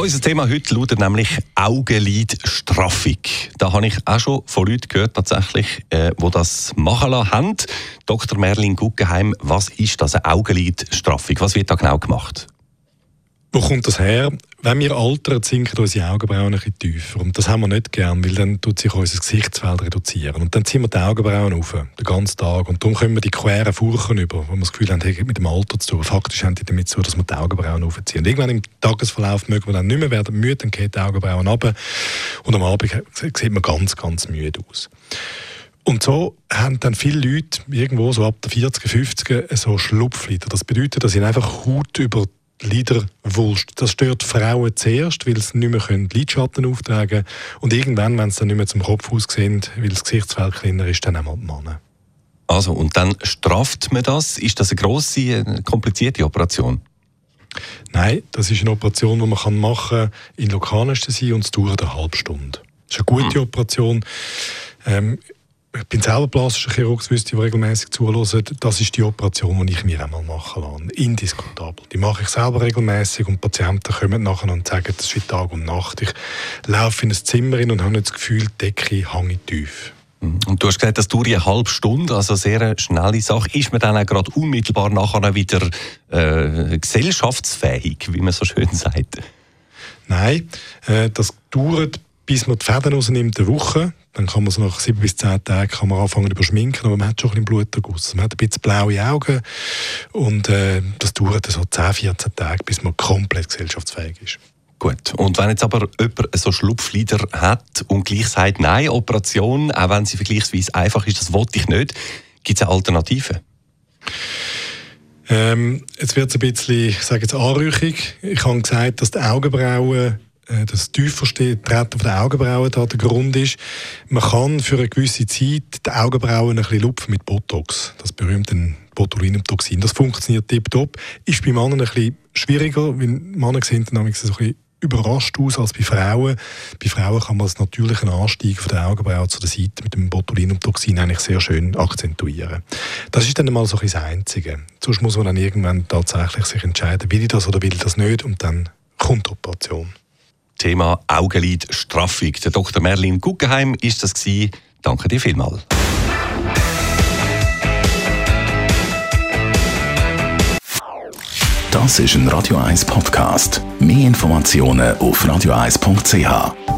Unser Thema heute lautet nämlich Augenlidstraffung. Da habe ich auch schon von Leuten gehört, tatsächlich, äh, die das machen lassen haben. Dr. Merlin Guggenheim, was ist das, eine Augenlidstraffung? Was wird da genau gemacht? Wo kommt das her? Wenn wir altern, sinken unsere Augenbrauen ein bisschen tiefer. Und das haben wir nicht gern, weil dann tut sich unser Gesichtsfeld reduzieren. Und dann ziehen wir die Augenbrauen auf, den ganzen Tag. Und darum kommen wir die queren Furchen über, wo wir das Gefühl haben, hey, mit dem Alter zu tun. Faktisch haben die damit zu, dass wir die Augenbrauen aufziehen. Und irgendwann im Tagesverlauf mögen wir dann nicht mehr werden müde, dann gehen die Augenbrauen runter. Und am Abend sieht man ganz, ganz müde aus. Und so haben dann viele Leute irgendwo so ab der 40er, 50er so Schlupflider. Das bedeutet, dass sie einfach Haut über Liderwulst. Das stört Frauen zuerst, weil sie nicht mehr Lidschatten auftragen können. Und irgendwann, wenn sie dann nicht mehr zum Kopf aussehen, weil das Gesichtsfeld kleiner ist, dann auch die Männer. Also, und dann strafft man das? Ist das eine grosse, komplizierte Operation? Nein, das ist eine Operation, die man machen kann in Lokalanästhesie und es dauert eine halbe Stunde. Das ist eine gute hm. Operation. Ähm, ich bin selber plastischer Chirurg, das wüsste ich, regelmäßig zuhören. Das ist die Operation, die ich mir einmal machen lasse. Indiskutabel. Die mache ich selber regelmäßig und Patienten kommen nachher und sagen, das ist Tag und Nacht. Ich laufe in ein Zimmer rein und habe nicht das Gefühl, die Decke hänge tief. Mhm. Und du hast gesagt, das dauert eine halbe Stunde, also eine sehr schnelle Sache. Ist man dann auch gerade unmittelbar nachher wieder äh, gesellschaftsfähig, wie man so schön sagt? Nein, äh, das dauert, bis man die Fäden rausnimmt, eine Woche. Dann kann man so nach sieben bis zehn Tagen kann man anfangen zu schminken, aber man hat schon ein bisschen Bluterguss. Man hat ein bisschen blaue Augen und äh, das dauert so 10, 14 Tage, bis man komplett gesellschaftsfähig ist. Gut. Und wenn jetzt aber jemand so Schlupflider hat und gleich sagt, nein, Operation, auch wenn sie vergleichsweise einfach ist, das wollte ich nicht, gibt es eine Alternative? Ähm, jetzt wird es ein bisschen, ich sage jetzt anrüchig. Ich habe gesagt, dass die Augenbrauen äh, das tiefer Treten der Augenbrauen da der Grund ist. Man kann für eine gewisse Zeit die Augenbrauen ein bisschen lupfen mit Botox, das berühmte Botulinumtoxin. Das funktioniert tiptop. Ist bei Männern ein bisschen schwieriger, weil Männer sehen dann ein bisschen überrascht aus als bei Frauen. Bei Frauen kann man das natürlichen Anstieg von der Augenbrauen zu der Seite mit dem Botulinumtoxin eigentlich sehr schön akzentuieren. Das ist dann mal so ein das Einzige. Sonst muss man dann irgendwann tatsächlich sich entscheiden, will ich das oder will ich das nicht und dann kommt die Operation. Thema Augenlidstraffung. Der Dr. Merlin Guggenheim ist das gewesen. Danke dir vielmals. Das ist ein Radio 1 Podcast. Mehr Informationen auf radio1.ch.